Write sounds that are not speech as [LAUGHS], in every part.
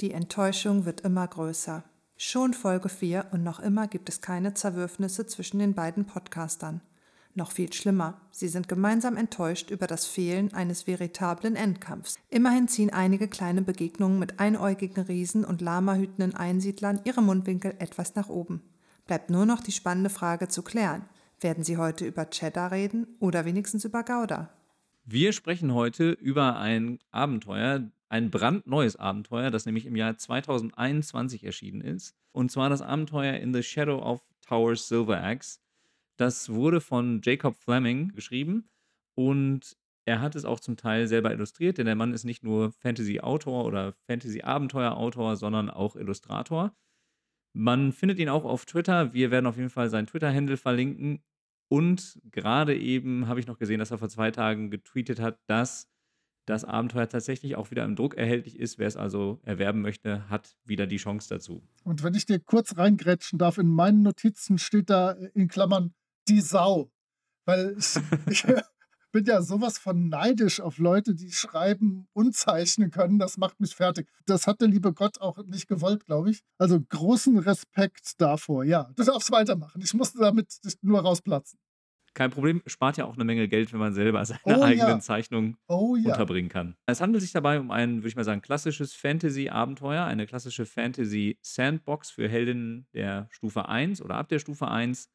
Die Enttäuschung wird immer größer. Schon Folge 4 und noch immer gibt es keine Zerwürfnisse zwischen den beiden Podcastern. Noch viel schlimmer, sie sind gemeinsam enttäuscht über das Fehlen eines veritablen Endkampfs. Immerhin ziehen einige kleine Begegnungen mit einäugigen Riesen und lamahütenden Einsiedlern ihre Mundwinkel etwas nach oben. Bleibt nur noch die spannende Frage zu klären. Werden sie heute über Cheddar reden oder wenigstens über Gouda? Wir sprechen heute über ein Abenteuer, ein brandneues Abenteuer, das nämlich im Jahr 2021 erschienen ist. Und zwar das Abenteuer In the Shadow of Towers Silver Axe. Das wurde von Jacob Fleming geschrieben und er hat es auch zum Teil selber illustriert, denn der Mann ist nicht nur Fantasy-Autor oder Fantasy-Abenteuer-Autor, sondern auch Illustrator. Man findet ihn auch auf Twitter. Wir werden auf jeden Fall seinen Twitter-Handle verlinken. Und gerade eben habe ich noch gesehen, dass er vor zwei Tagen getweetet hat, dass das Abenteuer tatsächlich auch wieder im Druck erhältlich ist. Wer es also erwerben möchte, hat wieder die Chance dazu. Und wenn ich dir kurz reingrätschen darf, in meinen Notizen steht da in Klammern die Sau. Weil ich, [LAUGHS] ich bin ja sowas von neidisch auf Leute, die schreiben und zeichnen können. Das macht mich fertig. Das hat der liebe Gott auch nicht gewollt, glaube ich. Also großen Respekt davor. Ja, du darfst weitermachen. Ich musste damit nur rausplatzen. Kein Problem, spart ja auch eine Menge Geld, wenn man selber seine oh, eigenen ja. Zeichnungen oh, ja. unterbringen kann. Es handelt sich dabei um ein, würde ich mal sagen, klassisches Fantasy-Abenteuer, eine klassische Fantasy-Sandbox für Heldinnen der Stufe 1 oder ab der Stufe 1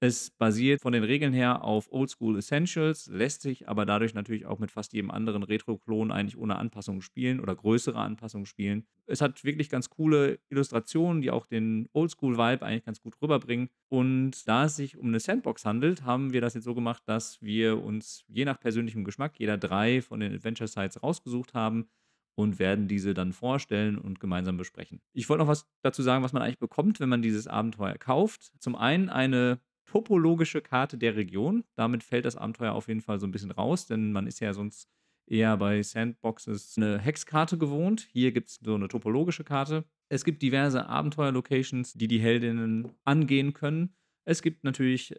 es basiert von den Regeln her auf Oldschool Essentials, lässt sich aber dadurch natürlich auch mit fast jedem anderen Retro-Klon eigentlich ohne Anpassungen spielen oder größere Anpassungen spielen. Es hat wirklich ganz coole Illustrationen, die auch den Oldschool-Vibe eigentlich ganz gut rüberbringen. Und da es sich um eine Sandbox handelt, haben wir das jetzt so gemacht, dass wir uns je nach persönlichem Geschmack jeder drei von den Adventure Sites rausgesucht haben und werden diese dann vorstellen und gemeinsam besprechen. Ich wollte noch was dazu sagen, was man eigentlich bekommt, wenn man dieses Abenteuer kauft. Zum einen eine topologische Karte der Region. Damit fällt das Abenteuer auf jeden Fall so ein bisschen raus, denn man ist ja sonst eher bei Sandboxes eine Hexkarte gewohnt. Hier gibt es so eine topologische Karte. Es gibt diverse Abenteuer-Locations, die die Heldinnen angehen können. Es gibt natürlich,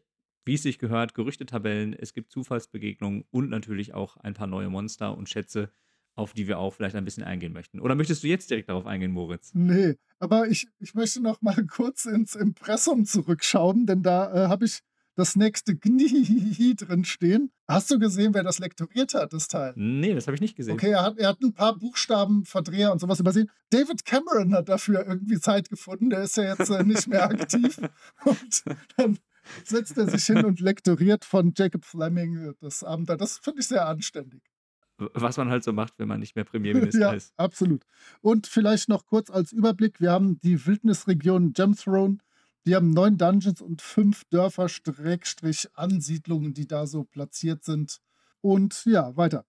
wie es sich gehört, Gerüchtetabellen, es gibt Zufallsbegegnungen und natürlich auch ein paar neue Monster und Schätze, auf die wir auch vielleicht ein bisschen eingehen möchten. Oder möchtest du jetzt direkt darauf eingehen, Moritz? Nee, aber ich, ich möchte noch mal [LAUGHS] kurz ins Impressum zurückschauen, denn da äh, habe ich das nächste Gni drin stehen. Hast du gesehen, wer das lektoriert hat, das Teil? Nee, das habe ich nicht gesehen. Okay, er hat, er hat ein paar Buchstaben, Verdreher und sowas übersehen. David Cameron hat dafür irgendwie Zeit gefunden. Der ist ja jetzt äh, nicht mehr aktiv. [LAUGHS] und dann setzt er sich hin und lektoriert von Jacob Fleming das Abenteuer. Das finde ich sehr anständig was man halt so macht, wenn man nicht mehr [LAUGHS] Premierminister ja, ist. Absolut. Und vielleicht noch kurz als Überblick: Wir haben die Wildnisregion Gemthrone. Die haben neun Dungeons und fünf Dörfer, Ansiedlungen, die da so platziert sind. Und ja, weiter.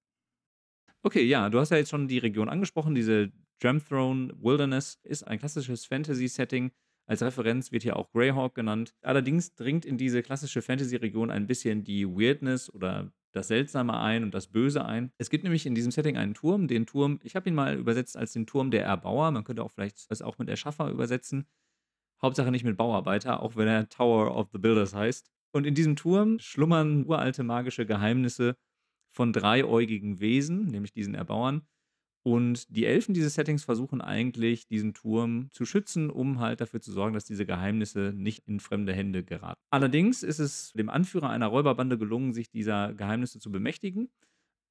Okay, ja, du hast ja jetzt schon die Region angesprochen. Diese Gemthrone Wilderness ist ein klassisches Fantasy-Setting. Als Referenz wird hier auch Greyhawk genannt. Allerdings dringt in diese klassische Fantasy-Region ein bisschen die Weirdness oder das Seltsame ein und das Böse ein. Es gibt nämlich in diesem Setting einen Turm, den Turm, ich habe ihn mal übersetzt als den Turm der Erbauer. Man könnte auch vielleicht das auch mit Erschaffer übersetzen. Hauptsache nicht mit Bauarbeiter, auch wenn er Tower of the Builders heißt. Und in diesem Turm schlummern uralte magische Geheimnisse von dreiäugigen Wesen, nämlich diesen Erbauern, und die Elfen dieses Settings versuchen eigentlich, diesen Turm zu schützen, um halt dafür zu sorgen, dass diese Geheimnisse nicht in fremde Hände geraten. Allerdings ist es dem Anführer einer Räuberbande gelungen, sich dieser Geheimnisse zu bemächtigen.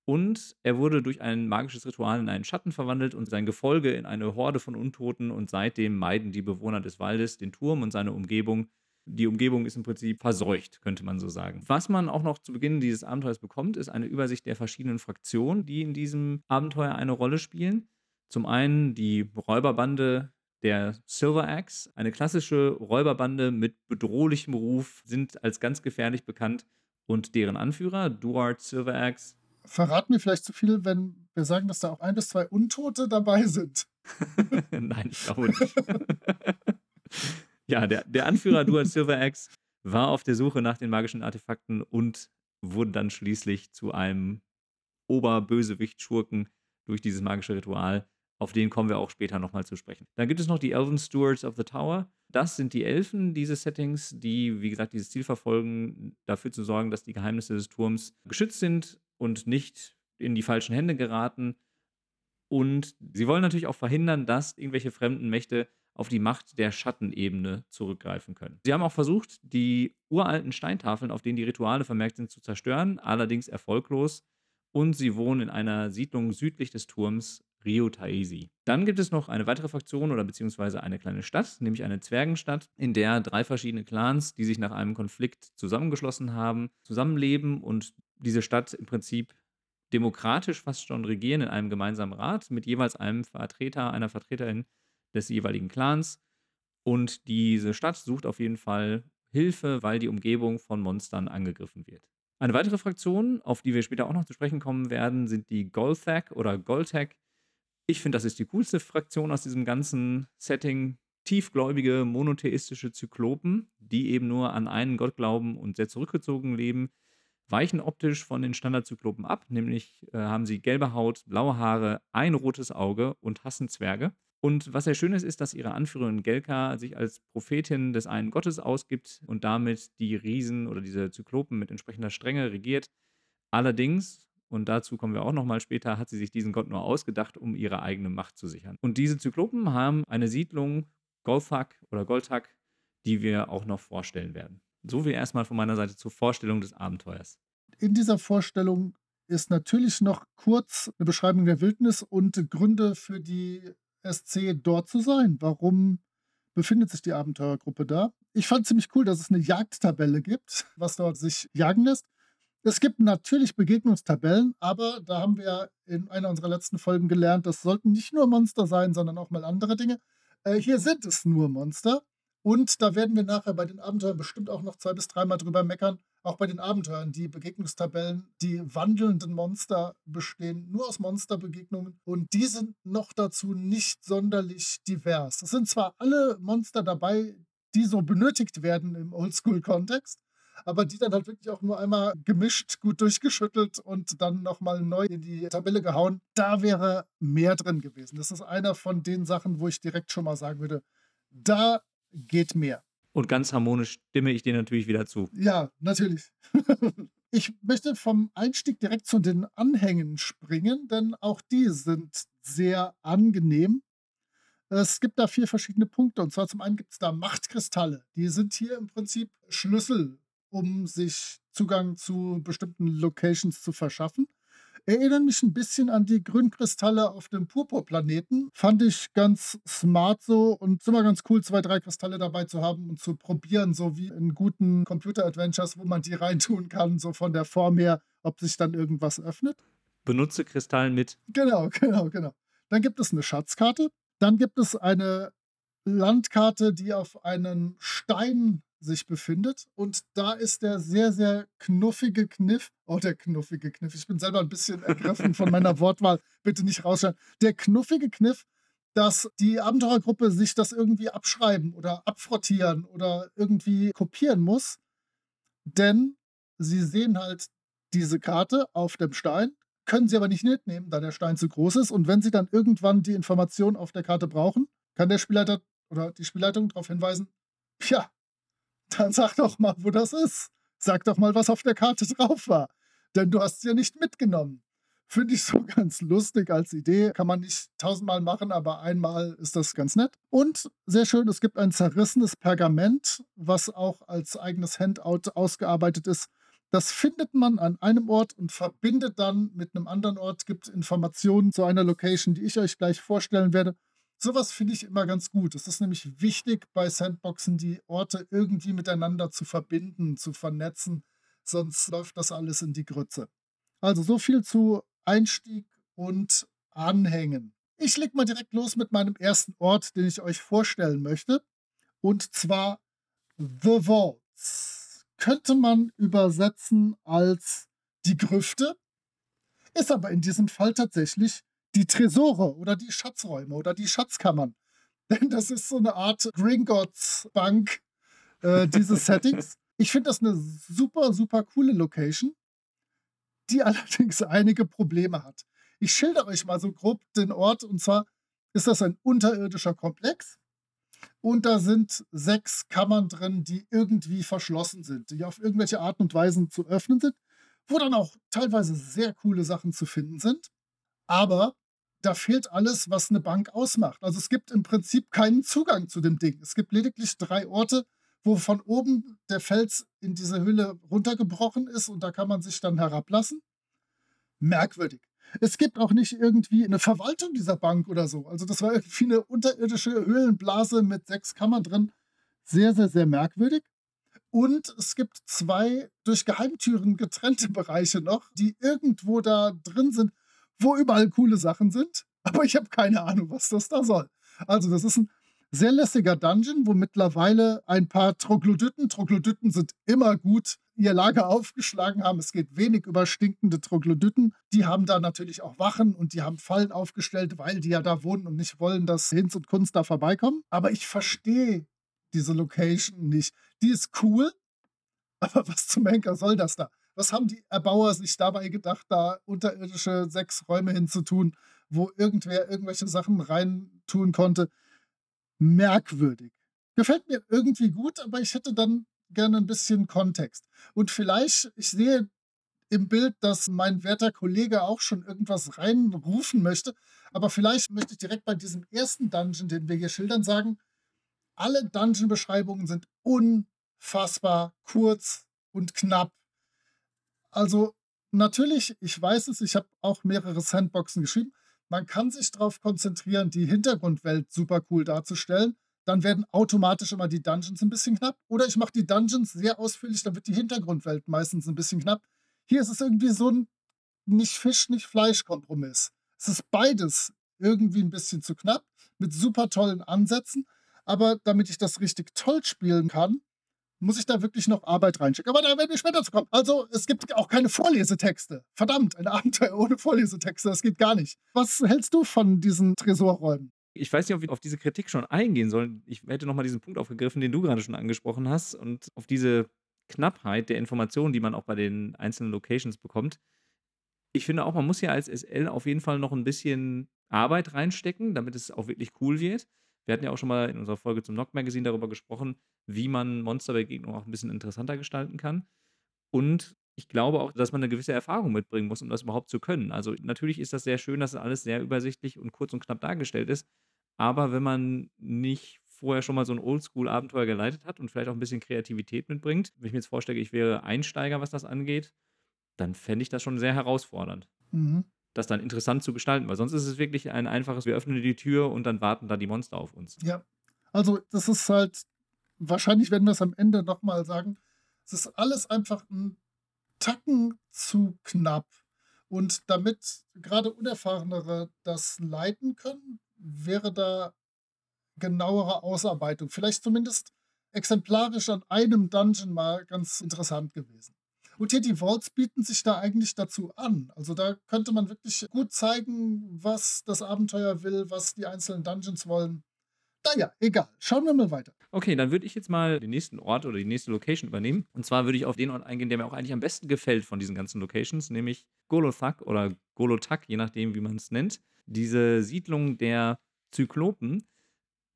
Und er wurde durch ein magisches Ritual in einen Schatten verwandelt und sein Gefolge in eine Horde von Untoten. Und seitdem meiden die Bewohner des Waldes den Turm und seine Umgebung, die Umgebung ist im Prinzip verseucht, könnte man so sagen. Was man auch noch zu Beginn dieses Abenteuers bekommt, ist eine Übersicht der verschiedenen Fraktionen, die in diesem Abenteuer eine Rolle spielen. Zum einen die Räuberbande der Silver Axe, eine klassische Räuberbande mit bedrohlichem Ruf, sind als ganz gefährlich bekannt und deren Anführer, Duart Silver Axe. Verraten wir vielleicht zu viel, wenn wir sagen, dass da auch ein bis zwei Untote dabei sind. [LAUGHS] Nein, ich glaube nicht. [LAUGHS] ja, der, der Anführer Dual Silver Axe war auf der Suche nach den magischen Artefakten und wurde dann schließlich zu einem Oberbösewicht-Schurken durch dieses magische Ritual. Auf den kommen wir auch später nochmal zu sprechen. Dann gibt es noch die Elven Stewards of the Tower. Das sind die Elfen dieses Settings, die, wie gesagt, dieses Ziel verfolgen, dafür zu sorgen, dass die Geheimnisse des Turms geschützt sind und nicht in die falschen Hände geraten. Und sie wollen natürlich auch verhindern, dass irgendwelche fremden Mächte auf die Macht der Schattenebene zurückgreifen können. Sie haben auch versucht, die uralten Steintafeln, auf denen die Rituale vermerkt sind, zu zerstören, allerdings erfolglos. Und sie wohnen in einer Siedlung südlich des Turms Rio Taisi. Dann gibt es noch eine weitere Fraktion oder beziehungsweise eine kleine Stadt, nämlich eine Zwergenstadt, in der drei verschiedene Clans, die sich nach einem Konflikt zusammengeschlossen haben, zusammenleben und diese Stadt im Prinzip demokratisch fast schon regieren in einem gemeinsamen Rat mit jeweils einem Vertreter, einer Vertreterin des jeweiligen Clans. Und diese Stadt sucht auf jeden Fall Hilfe, weil die Umgebung von Monstern angegriffen wird. Eine weitere Fraktion, auf die wir später auch noch zu sprechen kommen werden, sind die Golthak oder Goltek. Ich finde, das ist die coolste Fraktion aus diesem ganzen Setting. Tiefgläubige, monotheistische Zyklopen, die eben nur an einen Gott glauben und sehr zurückgezogen leben, weichen optisch von den Standardzyklopen ab, nämlich äh, haben sie gelbe Haut, blaue Haare, ein rotes Auge und hassen Zwerge. Und was sehr schön ist, ist, dass ihre Anführerin Gelka sich als Prophetin des einen Gottes ausgibt und damit die Riesen oder diese Zyklopen mit entsprechender Strenge regiert. Allerdings, und dazu kommen wir auch nochmal später, hat sie sich diesen Gott nur ausgedacht, um ihre eigene Macht zu sichern. Und diese Zyklopen haben eine Siedlung, Golthak oder Golthak, die wir auch noch vorstellen werden. So wie erstmal von meiner Seite zur Vorstellung des Abenteuers. In dieser Vorstellung ist natürlich noch kurz eine Beschreibung der Wildnis und Gründe für die SC dort zu sein. Warum befindet sich die Abenteurergruppe da? Ich fand ziemlich cool, dass es eine Jagdtabelle gibt, was dort sich jagen lässt. Es gibt natürlich Begegnungstabellen, aber da haben wir in einer unserer letzten Folgen gelernt, das sollten nicht nur Monster sein, sondern auch mal andere Dinge. Äh, hier sind es nur Monster. Und da werden wir nachher bei den Abenteuern bestimmt auch noch zwei bis dreimal drüber meckern. Auch bei den Abenteuern, die Begegnungstabellen, die wandelnden Monster bestehen nur aus Monsterbegegnungen und die sind noch dazu nicht sonderlich divers. Es sind zwar alle Monster dabei, die so benötigt werden im Oldschool-Kontext, aber die dann halt wirklich auch nur einmal gemischt, gut durchgeschüttelt und dann nochmal neu in die Tabelle gehauen. Da wäre mehr drin gewesen. Das ist einer von den Sachen, wo ich direkt schon mal sagen würde, da geht mehr. Und ganz harmonisch stimme ich dir natürlich wieder zu. Ja, natürlich. [LAUGHS] ich möchte vom Einstieg direkt zu den Anhängen springen, denn auch die sind sehr angenehm. Es gibt da vier verschiedene Punkte. Und zwar zum einen gibt es da Machtkristalle. Die sind hier im Prinzip Schlüssel, um sich Zugang zu bestimmten Locations zu verschaffen erinnern mich ein bisschen an die Grünkristalle auf dem Purpurplaneten. Fand ich ganz smart so und immer ganz cool, zwei, drei Kristalle dabei zu haben und zu probieren, so wie in guten Computer-Adventures, wo man die [LAUGHS] reintun kann, so von der Form her, ob sich dann irgendwas öffnet. Benutze Kristall mit. Genau, [LAUGHS] genau, genau. Dann gibt es eine Schatzkarte. Dann gibt es eine Landkarte, die auf einen Stein sich befindet. Und da ist der sehr, sehr knuffige Kniff. Oh, der knuffige Kniff. Ich bin selber ein bisschen ergriffen von meiner [LAUGHS] Wortwahl. Bitte nicht rausschneiden. Der knuffige Kniff, dass die Abenteurergruppe sich das irgendwie abschreiben oder abfrottieren oder irgendwie kopieren muss. Denn sie sehen halt diese Karte auf dem Stein, können sie aber nicht mitnehmen, da der Stein zu groß ist. Und wenn sie dann irgendwann die Information auf der Karte brauchen, kann der Spielleiter oder die Spielleitung darauf hinweisen, ja, dann sag doch mal, wo das ist. Sag doch mal, was auf der Karte drauf war. Denn du hast es ja nicht mitgenommen. Finde ich so [LAUGHS] ganz lustig als Idee. Kann man nicht tausendmal machen, aber einmal ist das ganz nett. Und sehr schön, es gibt ein zerrissenes Pergament, was auch als eigenes Handout ausgearbeitet ist. Das findet man an einem Ort und verbindet dann mit einem anderen Ort, gibt Informationen zu einer Location, die ich euch gleich vorstellen werde. Sowas finde ich immer ganz gut. Es ist nämlich wichtig bei Sandboxen, die Orte irgendwie miteinander zu verbinden, zu vernetzen, sonst läuft das alles in die Grütze. Also so viel zu Einstieg und Anhängen. Ich leg mal direkt los mit meinem ersten Ort, den ich euch vorstellen möchte. Und zwar The Vaults. Könnte man übersetzen als die Grüfte, ist aber in diesem Fall tatsächlich die Tresore oder die Schatzräume oder die Schatzkammern. [LAUGHS] Denn das ist so eine Art Gringotts Bank äh, dieses [LAUGHS] Settings. Ich finde das eine super, super coole Location, die [LAUGHS] allerdings einige Probleme hat. Ich schilder euch mal so grob den Ort. Und zwar ist das ein unterirdischer Komplex. Und da sind sechs Kammern drin, die irgendwie verschlossen sind, die auf irgendwelche Art und Weisen zu öffnen sind, wo dann auch teilweise sehr coole Sachen zu finden sind. Aber da fehlt alles, was eine Bank ausmacht. Also es gibt im Prinzip keinen Zugang zu dem Ding. Es gibt lediglich drei Orte, wo von oben der Fels in diese Hülle runtergebrochen ist und da kann man sich dann herablassen. Merkwürdig. Es gibt auch nicht irgendwie eine Verwaltung dieser Bank oder so. Also das war irgendwie eine unterirdische Höhlenblase mit sechs Kammern drin. Sehr, sehr, sehr merkwürdig. Und es gibt zwei durch Geheimtüren getrennte [LAUGHS] Bereiche noch, die irgendwo da drin sind, wo überall coole Sachen sind. [LAUGHS] Aber ich habe keine Ahnung, was das da soll. Also das ist ein sehr lässiger Dungeon, wo mittlerweile ein paar Troglodyten, Troglodyten sind immer gut, ihr Lager aufgeschlagen haben. Es geht wenig über stinkende Troglodyten. Die haben da natürlich auch Wachen und die haben Fallen aufgestellt, weil die ja da wohnen und nicht wollen, dass Hinz und Kunst da vorbeikommen. Aber ich verstehe diese Location nicht. Die ist cool, [LAUGHS] aber was zum Henker soll das da? Was haben die Erbauer sich dabei gedacht, da unterirdische sechs Räume hinzutun, wo irgendwer irgendwelche Sachen reintun konnte? merkwürdig. Gefällt mir irgendwie gut, aber ich hätte dann gerne ein bisschen Kontext. Und vielleicht, ich sehe im Bild, dass mein werter Kollege auch schon irgendwas reinrufen möchte, aber vielleicht möchte ich direkt bei diesem ersten Dungeon, den wir hier schildern, sagen, alle Dungeon-Beschreibungen sind unfassbar kurz und knapp. Also natürlich, ich weiß es, ich habe auch mehrere Sandboxen geschrieben, man kann sich darauf konzentrieren, die Hintergrundwelt super cool darzustellen. Dann werden automatisch immer die Dungeons ein bisschen knapp. Oder ich mache die Dungeons sehr ausführlich, dann wird die Hintergrundwelt meistens ein bisschen knapp. Hier ist es irgendwie so ein nicht Fisch, nicht Fleisch-Kompromiss. Es ist beides irgendwie ein bisschen zu knapp, mit super tollen Ansätzen. Aber damit ich das richtig toll spielen kann, muss ich da wirklich noch Arbeit reinschicken. Aber da werden wir später zu kommen. Also, es gibt auch keine Vorlesetexte. Verdammt, ein [LAUGHS] Abenteuer ohne Vorlesetexte, das geht gar nicht. Was hältst du von diesen Tresorräumen? Ich weiß nicht, ob wir auf diese Kritik schon eingehen sollen. Ich hätte nochmal diesen Punkt aufgegriffen, den du gerade schon angesprochen hast, und auf diese Knappheit der Informationen, die man auch bei den einzelnen Locations bekommt. Ich finde auch, man muss ja als SL auf jeden Fall noch ein bisschen Arbeit reinstecken, damit es auch wirklich cool wird. Wir hatten ja auch schon mal in unserer Folge zum Knock Magazine darüber gesprochen, wie man Monsterbegegnungen auch ein bisschen interessanter gestalten kann. Und ich glaube auch, dass man eine gewisse Erfahrung mitbringen muss, um das überhaupt zu können. Also natürlich ist das sehr schön, dass alles sehr übersichtlich und kurz und knapp dargestellt ist. Aber wenn man nicht vorher schon mal so ein Oldschool-Abenteuer geleitet hat und vielleicht auch ein bisschen Kreativität mitbringt, wenn ich mir jetzt vorstelle, ich wäre Einsteiger, was das angeht, dann fände ich das schon sehr herausfordernd. Mhm. Das dann interessant zu gestalten, weil sonst ist es wirklich ein einfaches, wir öffnen die Tür und dann warten da die Monster auf uns. Ja, also das ist halt wahrscheinlich werden wir es am Ende nochmal sagen, es ist alles einfach ein Tacken zu knapp. Und damit gerade Unerfahrenere das leiten können, wäre da genauere Ausarbeitung. Vielleicht zumindest exemplarisch an einem Dungeon mal ganz interessant gewesen. Und hier die Vaults bieten sich da eigentlich dazu an. Also da könnte man wirklich gut zeigen, was das Abenteuer will, was die einzelnen Dungeons wollen. Naja, egal. Schauen wir mal weiter. Okay, dann würde ich jetzt mal den nächsten Ort oder die nächste Location übernehmen. Und zwar würde ich auf den Ort eingehen, der mir auch eigentlich am besten gefällt von diesen ganzen Locations, nämlich Golothak oder Golotak, je nachdem, wie man es nennt. Diese Siedlung der Zyklopen.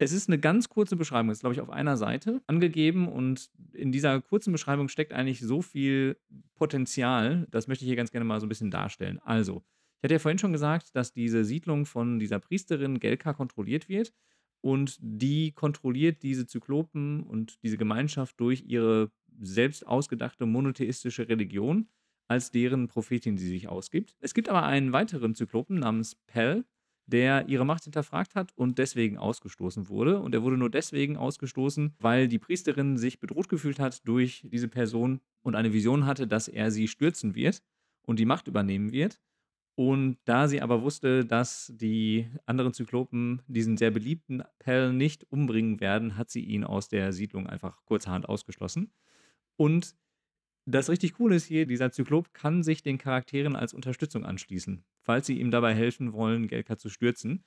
Es ist eine ganz kurze Beschreibung, ist glaube ich auf einer Seite angegeben und in dieser kurzen Beschreibung steckt eigentlich so viel Potenzial, das möchte ich hier ganz gerne mal so ein bisschen darstellen. Also, ich hatte ja vorhin schon gesagt, dass diese Siedlung von dieser Priesterin Gelka kontrolliert wird und die kontrolliert diese Zyklopen und diese Gemeinschaft durch ihre selbst ausgedachte monotheistische Religion als deren Prophetin, die sich ausgibt. Es gibt aber einen weiteren Zyklopen namens Pell, der ihre Macht hinterfragt hat und deswegen ausgestoßen wurde. Und er wurde nur deswegen ausgestoßen, weil die Priesterin sich bedroht gefühlt hat durch diese Person und eine Vision hatte, dass er sie stürzen wird und die Macht übernehmen wird. Und da sie aber wusste, dass die anderen Zyklopen diesen sehr beliebten Pell nicht umbringen werden, hat sie ihn aus der Siedlung einfach kurzerhand ausgeschlossen. Und das richtig Coole ist hier, dieser Zyklop kann sich den Charakteren als Unterstützung anschließen, falls sie ihm dabei helfen wollen, Gelka zu stürzen.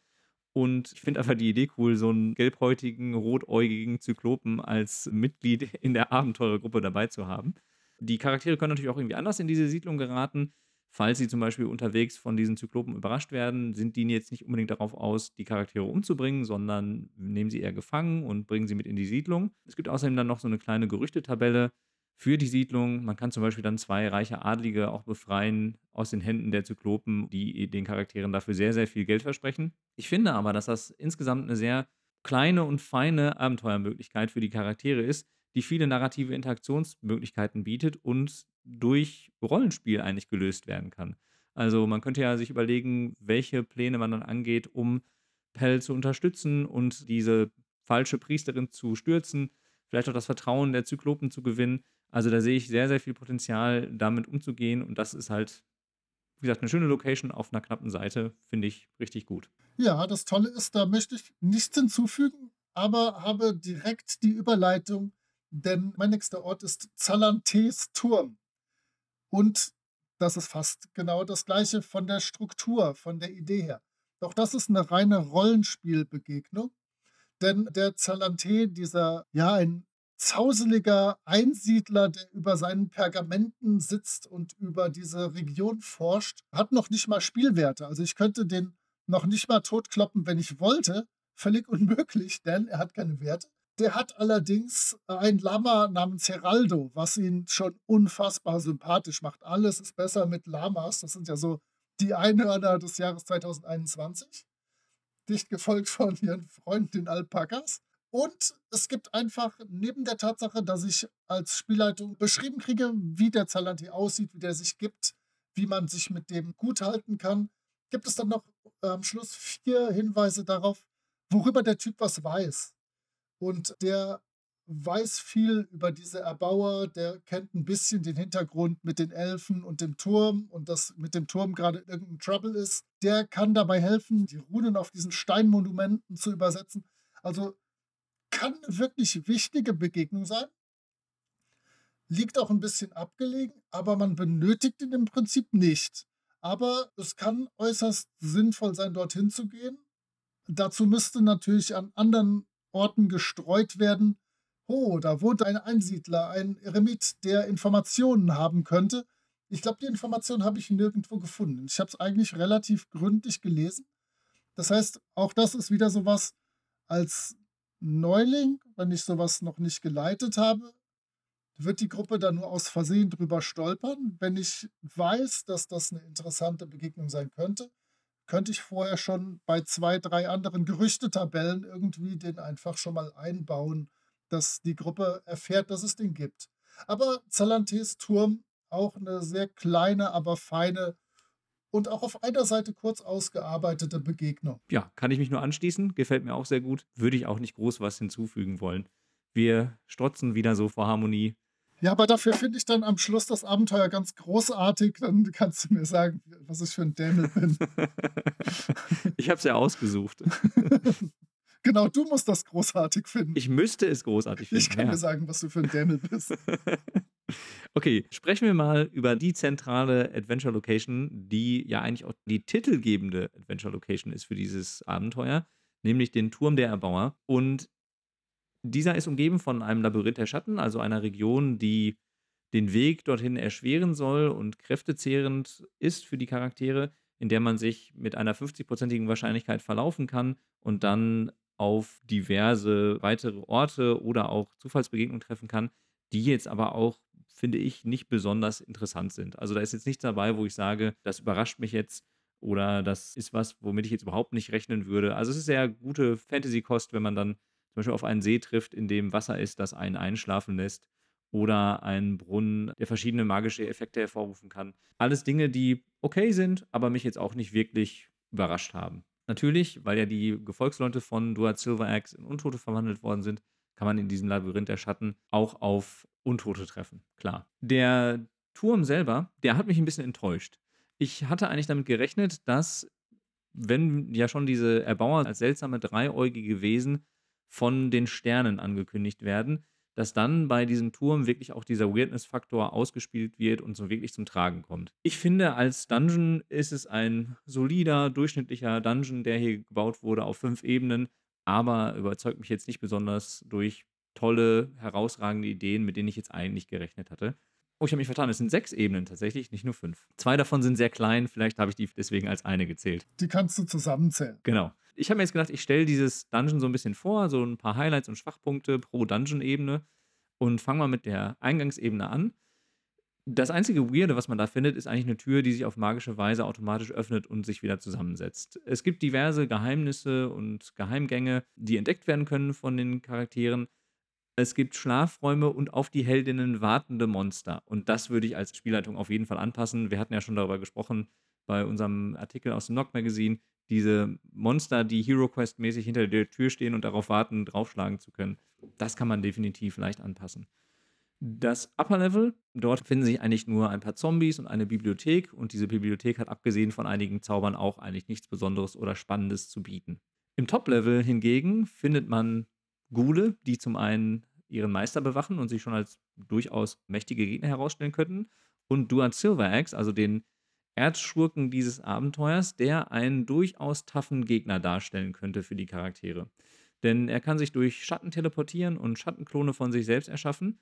Und ich finde einfach die Idee cool, so einen gelbhäutigen, rotäugigen Zyklopen als Mitglied [LAUGHS] in der Abenteurergruppe dabei zu haben. Die Charaktere können natürlich auch irgendwie anders in diese Siedlung geraten. Falls sie zum Beispiel unterwegs von diesen Zyklopen überrascht werden, sind die jetzt nicht unbedingt darauf aus, die Charaktere umzubringen, sondern nehmen sie eher gefangen und bringen sie mit in die Siedlung. Es gibt außerdem dann noch so eine kleine Gerüchtetabelle für die Siedlung. Man kann zum Beispiel dann zwei reiche Adlige auch befreien aus den Händen der Zyklopen, die den Charakteren dafür sehr, sehr viel Geld versprechen. Ich finde aber, dass das insgesamt eine sehr kleine und feine Abenteuermöglichkeit für die Charaktere ist, die viele narrative Interaktionsmöglichkeiten bietet und durch Rollenspiel eigentlich gelöst werden kann. Also man könnte ja sich überlegen, welche Pläne man dann angeht, um Pell zu unterstützen und diese falsche Priesterin zu stürzen, vielleicht auch das Vertrauen der Zyklopen zu gewinnen. Also da sehe ich sehr, sehr viel Potenzial, damit umzugehen und das ist halt, wie gesagt, eine schöne Location auf einer knappen Seite, finde ich richtig gut. Ja, das Tolle ist, da möchte ich nichts hinzufügen, aber habe direkt die Überleitung, denn mein nächster Ort ist Zalantes Turm. Und das ist fast genau das gleiche von der Struktur, von der Idee her. Doch das ist eine reine Rollenspielbegegnung. Denn der Zalante, dieser, ja, ein zauseliger Einsiedler, der über seinen Pergamenten sitzt und über diese Region forscht, hat noch nicht mal Spielwerte. Also ich könnte den noch nicht mal totkloppen, wenn ich wollte. Völlig unmöglich, [LAUGHS] denn er hat keine Werte. Der hat allerdings ein Lama namens Heraldo, was ihn schon unfassbar sympathisch macht. Alles ist besser mit Lamas. Das sind ja so die Einhörner des Jahres 2021. Dicht gefolgt von ihren Freunden, den Alpakas. Und es gibt einfach neben der Tatsache, dass ich als Spielleitung beschrieben kriege, wie der Zalanti aussieht, wie der sich gibt, wie man sich mit dem gut halten kann, gibt es dann noch am Schluss vier Hinweise darauf, worüber der Typ was weiß. Und der weiß viel über diese Erbauer, der kennt ein bisschen den Hintergrund mit den Elfen und dem Turm und dass mit dem Turm gerade irgendein Trouble ist. Der kann dabei helfen, die Runen auf diesen Steinmonumenten zu übersetzen. Also kann eine wirklich wichtige Begegnung sein. Liegt auch ein bisschen abgelegen, aber man benötigt ihn im Prinzip nicht. Aber es kann äußerst sinnvoll sein, dorthin zu gehen. Dazu müsste natürlich an anderen Orten gestreut werden. Oh, da wohnt ein Einsiedler, ein Eremit, der Informationen haben könnte. Ich glaube, die Informationen habe ich nirgendwo gefunden. Ich habe es eigentlich relativ gründlich gelesen. Das heißt, auch das ist wieder sowas als Neuling, wenn ich sowas noch nicht geleitet habe, wird die Gruppe dann nur aus Versehen drüber stolpern. Wenn ich weiß, dass das eine interessante Begegnung sein könnte, könnte ich vorher schon bei zwei, drei anderen Gerüchtetabellen irgendwie den einfach schon mal einbauen, dass die Gruppe erfährt, dass es den gibt. Aber Zalantes Turm auch eine sehr kleine, aber feine und auch auf einer Seite kurz ausgearbeitete Begegnung. Ja, kann ich mich nur anschließen. Gefällt mir auch sehr gut. Würde ich auch nicht groß was hinzufügen wollen. Wir strotzen wieder so vor Harmonie. Ja, aber dafür finde ich dann am Schluss das Abenteuer ganz großartig. Dann kannst du mir sagen, was ich für ein Dämmel bin. [LAUGHS] ich habe es ja ausgesucht. [LAUGHS] genau, du musst das großartig finden. Ich müsste es großartig finden. Ich kann ja. dir sagen, was du für ein Dämmel bist. [LAUGHS] okay, sprechen wir mal über die zentrale Adventure Location, die ja eigentlich auch die titelgebende Adventure Location ist für dieses Abenteuer, nämlich den Turm der Erbauer. Und dieser ist umgeben von einem Labyrinth der Schatten, also einer Region, die den Weg dorthin erschweren soll und kräftezehrend ist für die Charaktere, in der man sich mit einer 50-prozentigen Wahrscheinlichkeit verlaufen kann und dann auf diverse weitere Orte oder auch Zufallsbegegnungen treffen kann, die jetzt aber auch, finde ich, nicht besonders interessant sind. Also da ist jetzt nichts dabei, wo ich sage, das überrascht mich jetzt oder das ist was, womit ich jetzt überhaupt nicht rechnen würde. Also es ist sehr gute Fantasy-Kost, wenn man dann zum Beispiel auf einen See trifft, in dem Wasser ist, das einen einschlafen lässt oder einen Brunnen, der verschiedene magische Effekte hervorrufen kann. Alles Dinge, die okay sind, aber mich jetzt auch nicht wirklich überrascht haben. Natürlich, weil ja die Gefolgsleute von Duat Silver Axe in Untote verwandelt worden sind, kann man in diesem Labyrinth der Schatten auch auf Untote treffen. Klar. Der Turm selber, der hat mich ein bisschen enttäuscht. Ich hatte eigentlich damit gerechnet, dass, wenn ja schon diese Erbauer als seltsame dreieugige Wesen von den Sternen angekündigt werden, dass dann bei diesem Turm wirklich auch dieser Weirdness-Faktor ausgespielt wird und so wirklich zum Tragen kommt. Ich finde, als Dungeon ist es ein solider, durchschnittlicher Dungeon, der hier gebaut wurde auf fünf Ebenen, aber überzeugt mich jetzt nicht besonders durch tolle, herausragende Ideen, mit denen ich jetzt eigentlich gerechnet hatte. Oh, ich habe mich vertan. Es sind sechs Ebenen tatsächlich, nicht nur fünf. Zwei davon sind sehr klein, vielleicht habe ich die deswegen als eine gezählt. Die kannst du zusammenzählen. Genau. Ich habe mir jetzt gedacht, ich stelle dieses Dungeon so ein bisschen vor, so ein paar Highlights und Schwachpunkte pro Dungeon-Ebene und fange mal mit der Eingangsebene an. Das einzige Weirde, was man da findet, ist eigentlich eine Tür, die sich auf magische Weise automatisch öffnet und sich wieder zusammensetzt. Es gibt diverse Geheimnisse und Geheimgänge, die entdeckt werden können von den Charakteren. Es gibt Schlafräume und auf die Heldinnen wartende Monster. Und das würde ich als Spielleitung auf jeden Fall anpassen. Wir hatten ja schon darüber gesprochen bei unserem Artikel aus dem Nock Magazine. Diese Monster, die Hero Quest mäßig hinter der Tür stehen und darauf warten, draufschlagen zu können. Das kann man definitiv leicht anpassen. Das Upper Level, dort finden sich eigentlich nur ein paar Zombies und eine Bibliothek. Und diese Bibliothek hat abgesehen von einigen Zaubern auch eigentlich nichts Besonderes oder Spannendes zu bieten. Im Top Level hingegen findet man Ghule, die zum einen ihren Meister bewachen und sich schon als durchaus mächtige Gegner herausstellen könnten. Und Duat Silveraxe, also den Erzschurken dieses Abenteuers, der einen durchaus toughen Gegner darstellen könnte für die Charaktere. Denn er kann sich durch Schatten teleportieren und Schattenklone von sich selbst erschaffen.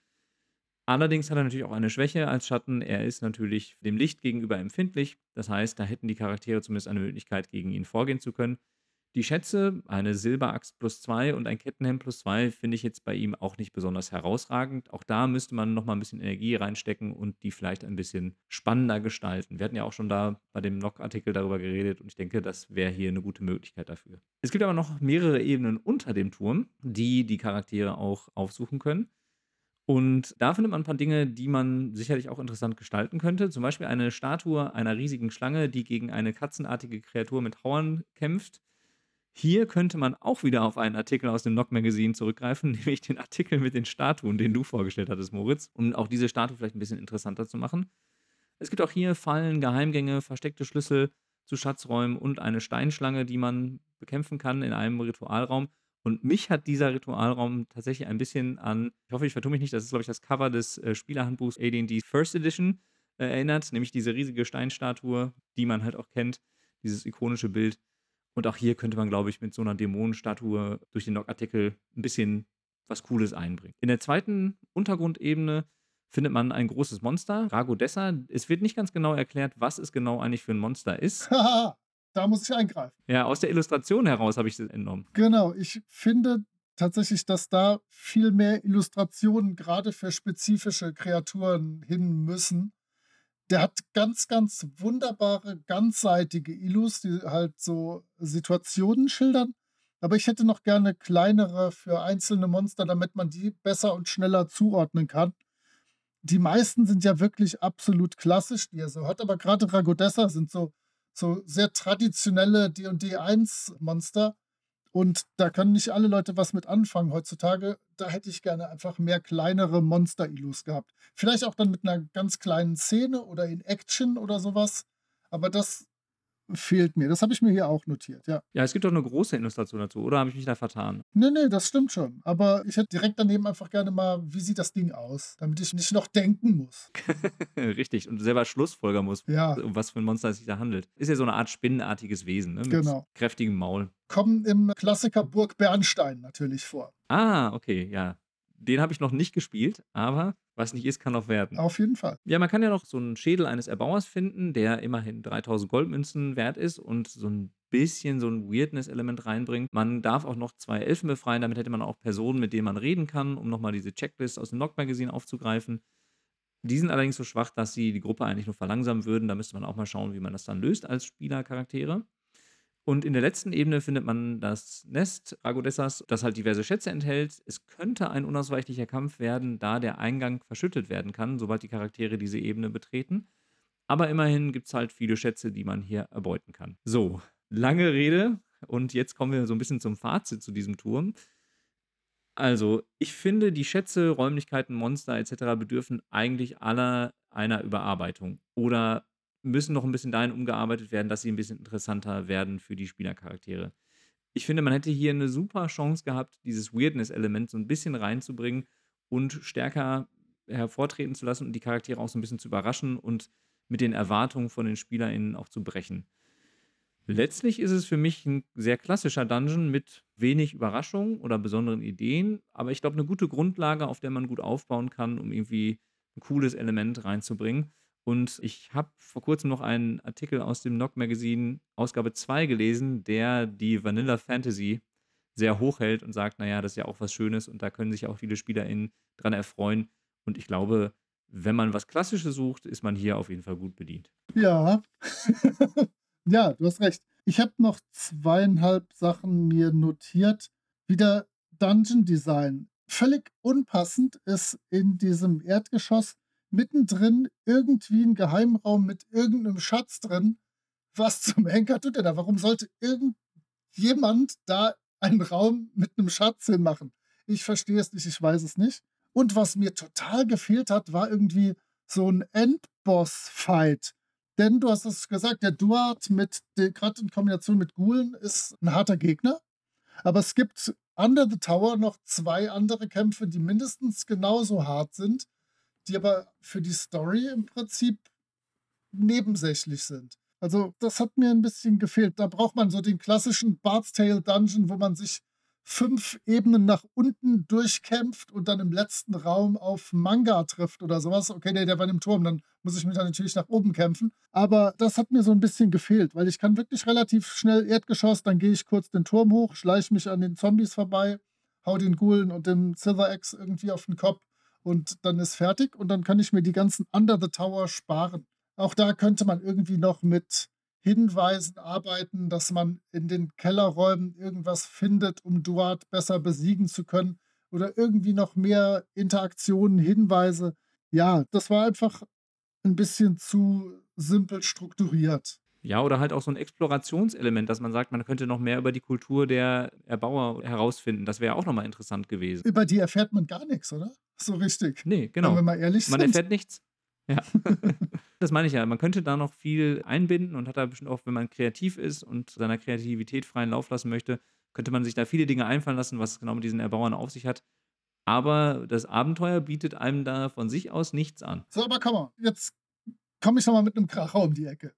Allerdings hat er natürlich auch eine Schwäche als Schatten. Er ist natürlich dem Licht gegenüber empfindlich. Das heißt, da hätten die Charaktere zumindest eine Möglichkeit, gegen ihn vorgehen zu können. Die Schätze, eine Silberaxt plus zwei und ein Kettenhemd plus zwei, finde ich jetzt bei ihm auch nicht besonders herausragend. Auch da müsste man noch mal ein bisschen Energie reinstecken und die vielleicht ein bisschen spannender gestalten. Wir hatten ja auch schon da bei dem Log-Artikel darüber geredet und ich denke, das wäre hier eine gute Möglichkeit dafür. Es gibt aber noch mehrere Ebenen unter dem Turm, die die Charaktere auch aufsuchen können. Und da findet man ein paar Dinge, die man sicherlich auch interessant gestalten könnte. Zum Beispiel eine Statue einer riesigen Schlange, die gegen eine katzenartige Kreatur mit Hauern kämpft. Hier könnte man auch wieder auf einen Artikel aus dem Nock Magazine zurückgreifen, [LAUGHS] nämlich den Artikel mit den Statuen, den du vorgestellt hattest, Moritz, um auch diese Statue vielleicht ein bisschen interessanter zu machen. Es gibt auch hier Fallen, Geheimgänge, versteckte Schlüssel zu Schatzräumen und eine Steinschlange, die man bekämpfen kann in einem Ritualraum. Und mich hat dieser Ritualraum tatsächlich ein bisschen an, ich hoffe, ich vertue mich nicht, das ist, glaube ich, das Cover des äh, Spielerhandbuchs AD&D First Edition äh, erinnert, nämlich diese riesige Steinstatue, die man halt auch kennt, dieses ikonische Bild. Und auch hier könnte man, glaube ich, mit so einer Dämonenstatue durch den Log-Artikel ein bisschen was Cooles einbringen. In der zweiten Untergrundebene findet man ein großes Monster, Ragodessa. Es wird nicht ganz genau erklärt, was es genau eigentlich für ein Monster ist. [LAUGHS] Haha, da muss ich eingreifen. Ja, aus der Illustration heraus habe ich das entnommen. Genau, ich finde tatsächlich, dass da viel mehr Illustrationen gerade für spezifische Kreaturen hin müssen. Der hat ganz, ganz wunderbare, ganzseitige Illus, die halt so Situationen schildern. Aber ich hätte noch gerne kleinere für einzelne Monster, damit man die besser und schneller zuordnen kann. Die meisten sind ja wirklich absolut klassisch, die er so hat, aber gerade Ragodessa sind so, so sehr traditionelle D&D 1 Monster. Und da können nicht alle Leute was mit anfangen heutzutage. Da hätte ich gerne einfach mehr kleinere Monster-Illus gehabt. Vielleicht auch dann mit einer ganz kleinen Szene oder in Action oder sowas. Aber das fehlt mir. Das habe ich mir hier auch notiert, ja. Ja, es gibt doch eine große Illustration dazu, oder habe ich mich da vertan? Nee, nee, das stimmt schon. Aber ich hätte direkt daneben einfach gerne mal, wie sieht das Ding aus, damit ich nicht noch denken muss. [LAUGHS] Richtig, und selber Schlussfolgern muss, Ja, um was für ein Monster es sich da handelt. Ist ja so eine Art spinnenartiges Wesen, ne? Mit genau. kräftigem Maul. Kommen im Klassiker Burg Bernstein natürlich vor. Ah, okay, ja. Den habe ich noch nicht gespielt, aber was nicht ist, kann noch werden. Auf jeden Fall. Ja, man kann ja noch so einen Schädel eines Erbauers finden, der immerhin 3000 Goldmünzen wert ist und so ein bisschen so ein Weirdness-Element reinbringt. Man darf auch noch zwei Elfen befreien, damit hätte man auch Personen, mit denen man reden kann, um nochmal diese Checklist aus dem Log-Magazin aufzugreifen. Die sind allerdings so schwach, dass sie die Gruppe eigentlich nur verlangsamen würden. Da müsste man auch mal schauen, wie man das dann löst als Spielercharaktere. Und in der letzten Ebene findet man das Nest Ragodessas, das halt diverse Schätze enthält. Es könnte ein unausweichlicher Kampf werden, da der Eingang verschüttet werden kann, sobald die Charaktere diese Ebene betreten. Aber immerhin gibt es halt viele Schätze, die man hier erbeuten kann. So, lange Rede. Und jetzt kommen wir so ein bisschen zum Fazit zu diesem Turm. Also, ich finde, die Schätze, Räumlichkeiten, Monster etc. bedürfen eigentlich aller einer Überarbeitung oder müssen noch ein bisschen dahin umgearbeitet werden, dass sie ein bisschen interessanter werden für die Spielercharaktere. Ich finde, man hätte hier eine super Chance gehabt, dieses Weirdness-Element so ein bisschen reinzubringen und stärker hervortreten zu lassen und die Charaktere auch so ein bisschen zu überraschen und mit den Erwartungen von den SpielerInnen auch zu brechen. Letztlich ist es für mich ein sehr klassischer Dungeon mit wenig Überraschungen oder besonderen Ideen, aber ich glaube, eine gute Grundlage, auf der man gut aufbauen kann, um irgendwie ein cooles Element reinzubringen. Und ich habe vor kurzem noch einen Artikel aus dem Nock Magazine Ausgabe 2 gelesen, der die Vanilla Fantasy sehr hoch hält und sagt, naja, das ist ja auch was Schönes und da können sich auch viele SpielerInnen dran erfreuen. Und ich glaube, wenn man was Klassisches sucht, ist man hier auf jeden Fall gut bedient. Ja, [LAUGHS] ja, du hast recht. Ich habe noch zweieinhalb Sachen mir notiert. Wieder Dungeon Design. Völlig unpassend ist in diesem Erdgeschoss mittendrin irgendwie ein Geheimraum mit irgendeinem Schatz drin. Was zum Henker tut er da? Warum sollte irgendjemand da einen Raum mit einem Schatz hinmachen? Ich verstehe es nicht, ich weiß es nicht. Und was mir total gefehlt hat, war irgendwie so ein Endboss-Fight. Denn du hast es gesagt, der Duat mit, gerade in Kombination mit Gulen, ist ein harter Gegner. Aber es gibt Under the Tower noch zwei andere Kämpfe, die mindestens genauso hart sind, die aber für die Story im Prinzip nebensächlich sind. Also das hat mir ein bisschen gefehlt. Da braucht man so den klassischen Bard's Tale Dungeon, wo man sich fünf Ebenen nach unten durchkämpft und dann im letzten Raum auf Manga trifft oder sowas. Okay, der, der war im Turm, dann muss ich mich dann natürlich nach oben kämpfen. Aber das hat mir so ein bisschen gefehlt, weil ich kann wirklich relativ schnell Erdgeschoss, dann gehe ich kurz den Turm hoch, schleiche mich an den Zombies vorbei, hau den Gulen und dem Silver Axe irgendwie auf den Kopf und dann ist fertig und dann kann ich mir die ganzen Under the Tower sparen. Auch da könnte man irgendwie noch mit Hinweisen arbeiten, dass man in den Kellerräumen irgendwas findet, um Duat besser besiegen zu können oder irgendwie noch mehr Interaktionen, Hinweise. Ja, das war einfach ein bisschen zu simpel strukturiert. Ja, oder halt auch so ein Explorationselement, dass man sagt, man könnte noch mehr über die Kultur der Erbauer herausfinden. Das wäre auch nochmal interessant gewesen. Über die erfährt man gar nichts, oder? So richtig. Nee, genau. Wenn wir mal ehrlich man sind. erfährt nichts. Ja. [LAUGHS] das meine ich ja. Man könnte da noch viel einbinden und hat da bestimmt auch, wenn man kreativ ist und seiner Kreativität freien Lauf lassen möchte, könnte man sich da viele Dinge einfallen lassen, was es genau mit diesen Erbauern auf sich hat. Aber das Abenteuer bietet einem da von sich aus nichts an. So, aber komm mal, jetzt komme ich nochmal mit einem Kracher um die Ecke.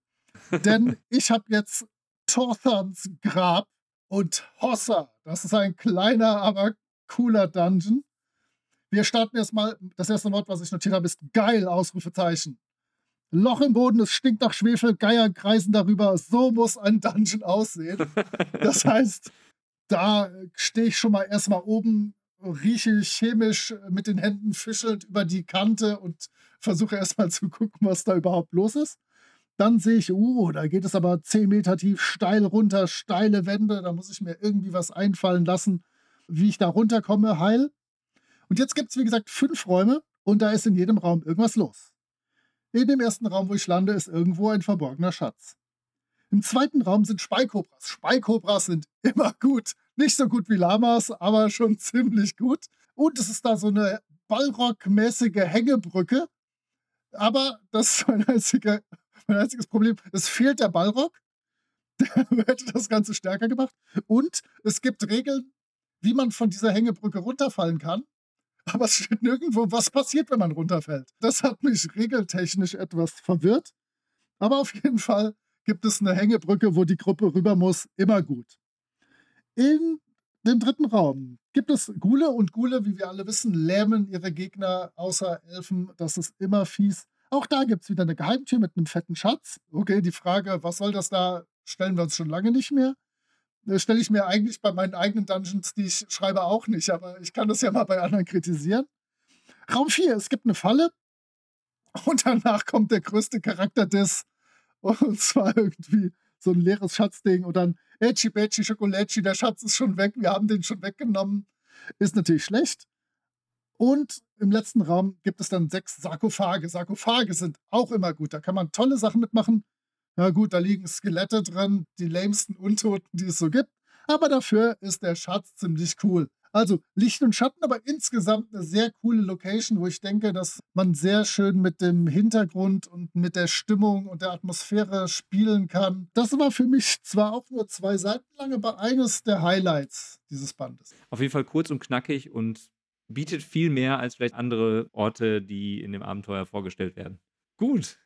Denn ich habe jetzt Torthans Grab und Hossa. Das ist ein kleiner, aber cooler Dungeon. Wir starten erstmal. Das erste Wort, was ich notiert habe, ist geil, Ausrufezeichen. Loch im Boden, es stinkt nach Schwefel, Geier kreisen darüber. So muss ein Dungeon aussehen. Das [LAUGHS] heißt, da stehe ich schon mal erstmal oben, rieche chemisch mit den Händen fischelnd über die Kante und versuche erstmal zu gucken, was da überhaupt los ist. Dann sehe ich, uh, da geht es aber 10 Meter tief steil runter, steile Wände. Da muss ich mir irgendwie was einfallen lassen, wie ich da runterkomme, heil. Und jetzt gibt es, wie gesagt, fünf Räume und da ist in jedem Raum irgendwas los. In dem ersten Raum, wo ich lande, ist irgendwo ein verborgener Schatz. Im zweiten Raum sind Speikobras. Speikobras sind [LAUGHS] immer gut. Nicht so gut wie Lamas, aber schon [LAUGHS] ziemlich gut. Und es ist da so eine Ballrock-mäßige Hängebrücke. Aber das [LAUGHS] ist mein, einziger, [LAUGHS] mein einziges Problem. Es fehlt der Ballrock. [LAUGHS] Der hätte das Ganze stärker gemacht. Und es gibt Regeln, wie man von dieser Hängebrücke runterfallen kann aber es steht nirgendwo, was passiert, wenn man runterfällt. Das hat mich regeltechnisch etwas verwirrt. Aber auf jeden Fall gibt es eine Hängebrücke, wo die Gruppe rüber muss. Immer gut. In dem dritten Raum gibt es Gule und Gule, wie wir alle wissen, lähmen ihre Gegner außer Elfen. Das ist immer fies. Auch da gibt es wieder eine Geheimtür mit einem fetten Schatz. Okay, die Frage, was soll das da, stellen wir uns schon lange nicht mehr. Das stelle ich mir eigentlich bei meinen eigenen Dungeons, die ich schreibe, auch nicht. Aber ich kann das ja mal bei anderen kritisieren. Raum 4, es gibt eine Falle. Und danach kommt der größte Charakter des. Und zwar irgendwie so ein leeres Schatzding. Und dann Edgy Badgy Schokolätschi, der Schatz ist schon weg, wir haben den schon weggenommen. Ist natürlich schlecht. Und im letzten Raum gibt es dann sechs Sarkophage. Sarkophage sind auch immer gut. Da kann man tolle Sachen mitmachen. Ja gut, da liegen Skelette drin, die lamesten Untoten, die es so gibt. Aber dafür ist der Schatz ziemlich cool. Also Licht und Schatten, aber insgesamt eine sehr coole Location, wo ich denke, dass man sehr schön mit dem Hintergrund und mit der Stimmung und der Atmosphäre spielen kann. Das war für mich zwar auch nur zwei Seiten lang, aber eines der Highlights dieses Bandes. Auf jeden Fall kurz und knackig und bietet viel mehr als vielleicht andere Orte, die in dem Abenteuer vorgestellt werden. Gut,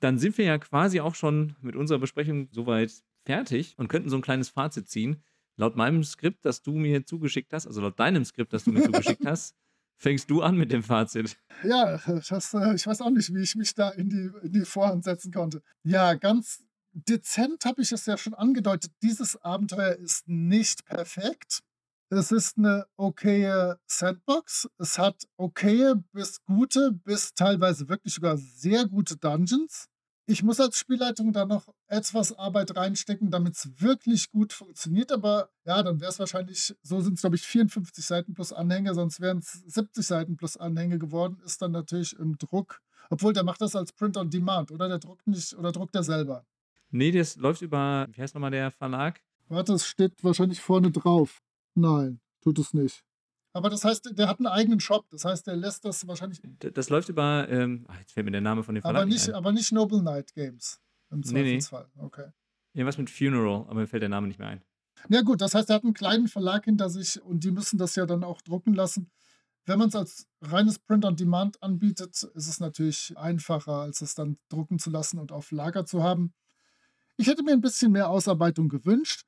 dann sind wir ja quasi auch schon mit unserer Besprechung soweit fertig und könnten so ein kleines Fazit ziehen. Laut meinem Skript, das du mir zugeschickt hast, also laut deinem Skript, das du mir zugeschickt [LAUGHS] hast, fängst du an mit dem Fazit. Ja, das, äh, ich weiß auch nicht, wie ich mich da in die, in die Vorhand setzen konnte. Ja, ganz dezent habe ich es ja schon angedeutet. Dieses Abenteuer ist nicht perfekt. Es ist eine okaye Sandbox. Es hat okaye bis gute, bis teilweise wirklich sogar sehr gute Dungeons. Ich muss als Spielleitung da noch etwas Arbeit reinstecken, damit es wirklich gut funktioniert. Aber ja, dann wäre es wahrscheinlich, so sind es glaube ich 54 Seiten plus Anhänge, sonst wären es 70 Seiten plus Anhänge geworden. Ist dann natürlich im Druck. Obwohl, der macht das als Print on Demand, oder? Der druckt nicht, oder druckt er selber? Nee, das läuft über, wie heißt nochmal der Verlag? Warte, es steht wahrscheinlich vorne drauf. Nein, tut es nicht. Aber das heißt, der hat einen eigenen Shop. Das heißt, der lässt das wahrscheinlich. Das läuft über, ähm, ach, jetzt fällt mir der Name von dem Verlag aber nicht, ein. aber nicht Noble Knight Games. Im Nee, nee. Zweifelsfall. Okay. Irgendwas mit Funeral, aber mir fällt der Name nicht mehr ein. Ja, gut, das heißt, er hat einen kleinen Verlag hinter sich und die müssen das ja dann auch drucken lassen. Wenn man es als reines Print on Demand anbietet, ist es natürlich einfacher, als es dann drucken zu lassen und auf Lager zu haben. Ich hätte mir ein bisschen mehr Ausarbeitung gewünscht.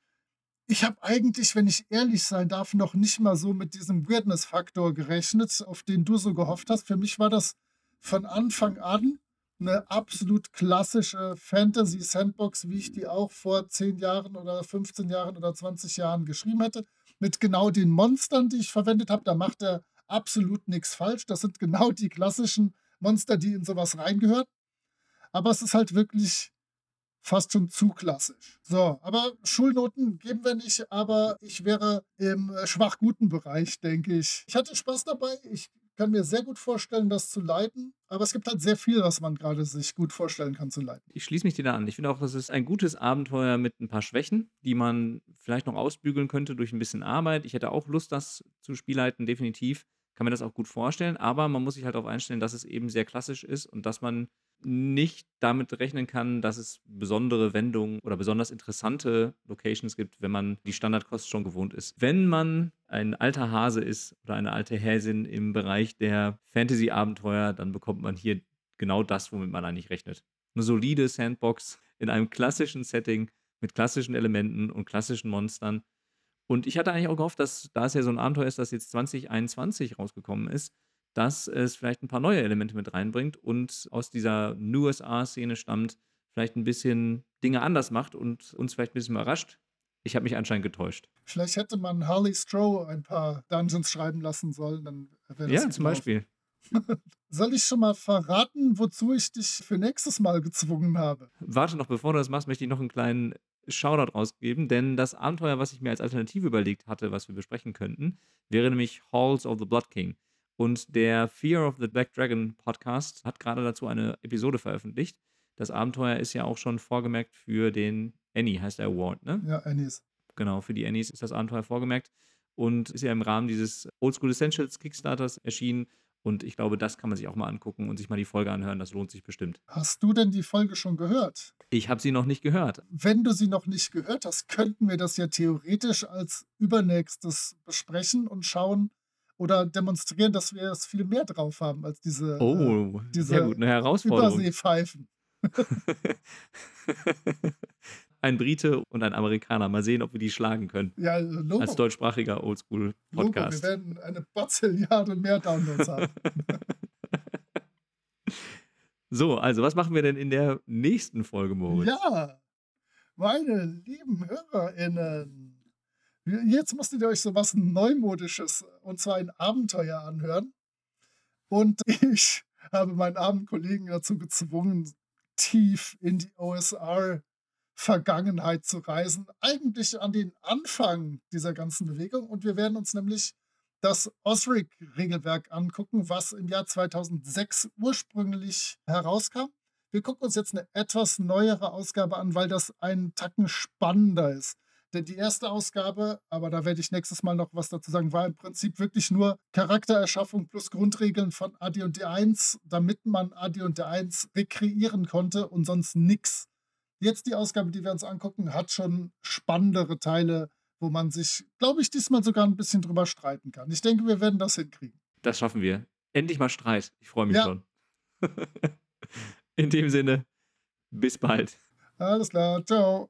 Ich habe eigentlich, wenn ich ehrlich sein darf, noch nicht mal so mit diesem Weirdness-Faktor gerechnet, auf den du so gehofft hast. Für mich war das von Anfang an eine absolut klassische Fantasy-Sandbox, wie ich die auch vor 10 Jahren oder 15 Jahren oder 20 Jahren geschrieben hätte. Mit genau den Monstern, die ich verwendet habe. Da macht er absolut nichts falsch. Das sind genau die klassischen Monster, die in sowas reingehören. Aber es ist halt wirklich fast schon zu klassisch. So, aber Schulnoten geben wir nicht, aber ich wäre im äh, schwach-guten Bereich, denke ich. Ich hatte Spaß dabei. Ich kann mir sehr gut vorstellen, das zu leiten. Aber es gibt halt sehr viel, was man gerade sich gut vorstellen kann zu leiten. Ich schließe mich dir da an. Ich finde auch, das ist ein gutes Abenteuer mit ein paar Schwächen, die man vielleicht noch ausbügeln könnte durch ein bisschen Arbeit. Ich hätte auch Lust, das zu spielleiten, definitiv. Kann mir das auch gut vorstellen, aber man muss sich halt darauf einstellen, dass es eben sehr klassisch ist und dass man nicht damit rechnen kann, dass es besondere Wendungen oder besonders interessante Locations gibt, wenn man die Standardkost schon gewohnt ist. Wenn man ein alter Hase ist oder eine alte Häsin im Bereich der Fantasy-Abenteuer, dann bekommt man hier genau das, womit man eigentlich rechnet. Eine solide Sandbox in einem klassischen Setting mit klassischen Elementen und klassischen Monstern. Und ich hatte eigentlich auch gehofft, dass, da es ja so ein Abenteuer ist, das jetzt 2021 rausgekommen ist, dass es vielleicht ein paar neue Elemente mit reinbringt und aus dieser New USA-Szene stammt, vielleicht ein bisschen Dinge anders macht und uns vielleicht ein bisschen überrascht. Ich habe mich anscheinend getäuscht. Vielleicht hätte man Harley Stroh ein paar Dungeons schreiben lassen sollen, dann wäre das Ja, zum. Beispiel. [LAUGHS] Soll ich schon mal verraten, wozu ich dich für nächstes Mal gezwungen habe? Warte noch, bevor du das machst, möchte ich noch einen kleinen Shoutout rausgeben, denn das Abenteuer, was ich mir als Alternative überlegt hatte, was wir besprechen könnten, wäre nämlich Halls of the Blood King. Und der Fear of the Black Dragon Podcast hat gerade dazu eine Episode veröffentlicht. Das Abenteuer ist ja auch schon vorgemerkt für den Annie, heißt der Award, ne? Ja, Anis. Genau, für die Annies ist das Abenteuer vorgemerkt und ist ja im Rahmen dieses Oldschool Essentials Kickstarters erschienen. Und ich glaube, das kann man sich auch mal angucken und sich mal die Folge anhören. Das lohnt sich bestimmt. Hast du denn die Folge schon gehört? Ich habe sie noch nicht gehört. Wenn du sie noch nicht gehört hast, könnten wir das ja theoretisch als übernächstes besprechen und schauen oder demonstrieren, dass wir es viel mehr drauf haben als diese äh, Oh, diese sehr gut, eine Herausforderung. Überseepfeifen. [LAUGHS] ein Brite und ein Amerikaner. Mal sehen, ob wir die schlagen können. Ja, Logo. Als deutschsprachiger Logo. Wir Oldschool-Podcast. werden eine Bazilliarde mehr Downloads haben. [LAUGHS] So, also was machen wir denn in der nächsten Folge, Moritz? Ja, meine lieben HörerInnen. Jetzt musstet ihr euch so was Neumodisches und zwar ein Abenteuer anhören. Und [LAUGHS] ich habe meinen armen Kollegen dazu gezwungen, tief in die OSR-Vergangenheit zu reisen. Eigentlich an den Anfang dieser ganzen Bewegung. Und wir werden uns nämlich das Osric-Regelwerk angucken, was im Jahr 2006 ursprünglich herauskam. Wir gucken uns jetzt eine etwas neuere Ausgabe an, weil das einen Tacken spannender ist. Denn die erste Ausgabe, aber da werde ich nächstes Mal noch was dazu sagen, war im Prinzip wirklich nur Charaktererschaffung plus Grundregeln von AD&D 1, damit man AD&D 1 rekreieren konnte und sonst nix. Jetzt die Ausgabe, die wir uns angucken, hat schon spannendere Teile, wo man sich, glaube ich, diesmal sogar ein bisschen drüber streiten kann. Ich denke, wir werden das hinkriegen. Das schaffen wir. Endlich mal Streit. Ich freue mich Ja. schon. [LAUGHS] In dem Sinne, bis bald. Alles klar, ciao.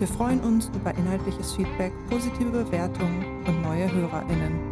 Wir freuen uns über inhaltliches Feedback, positive Bewertungen und neue HörerInnen.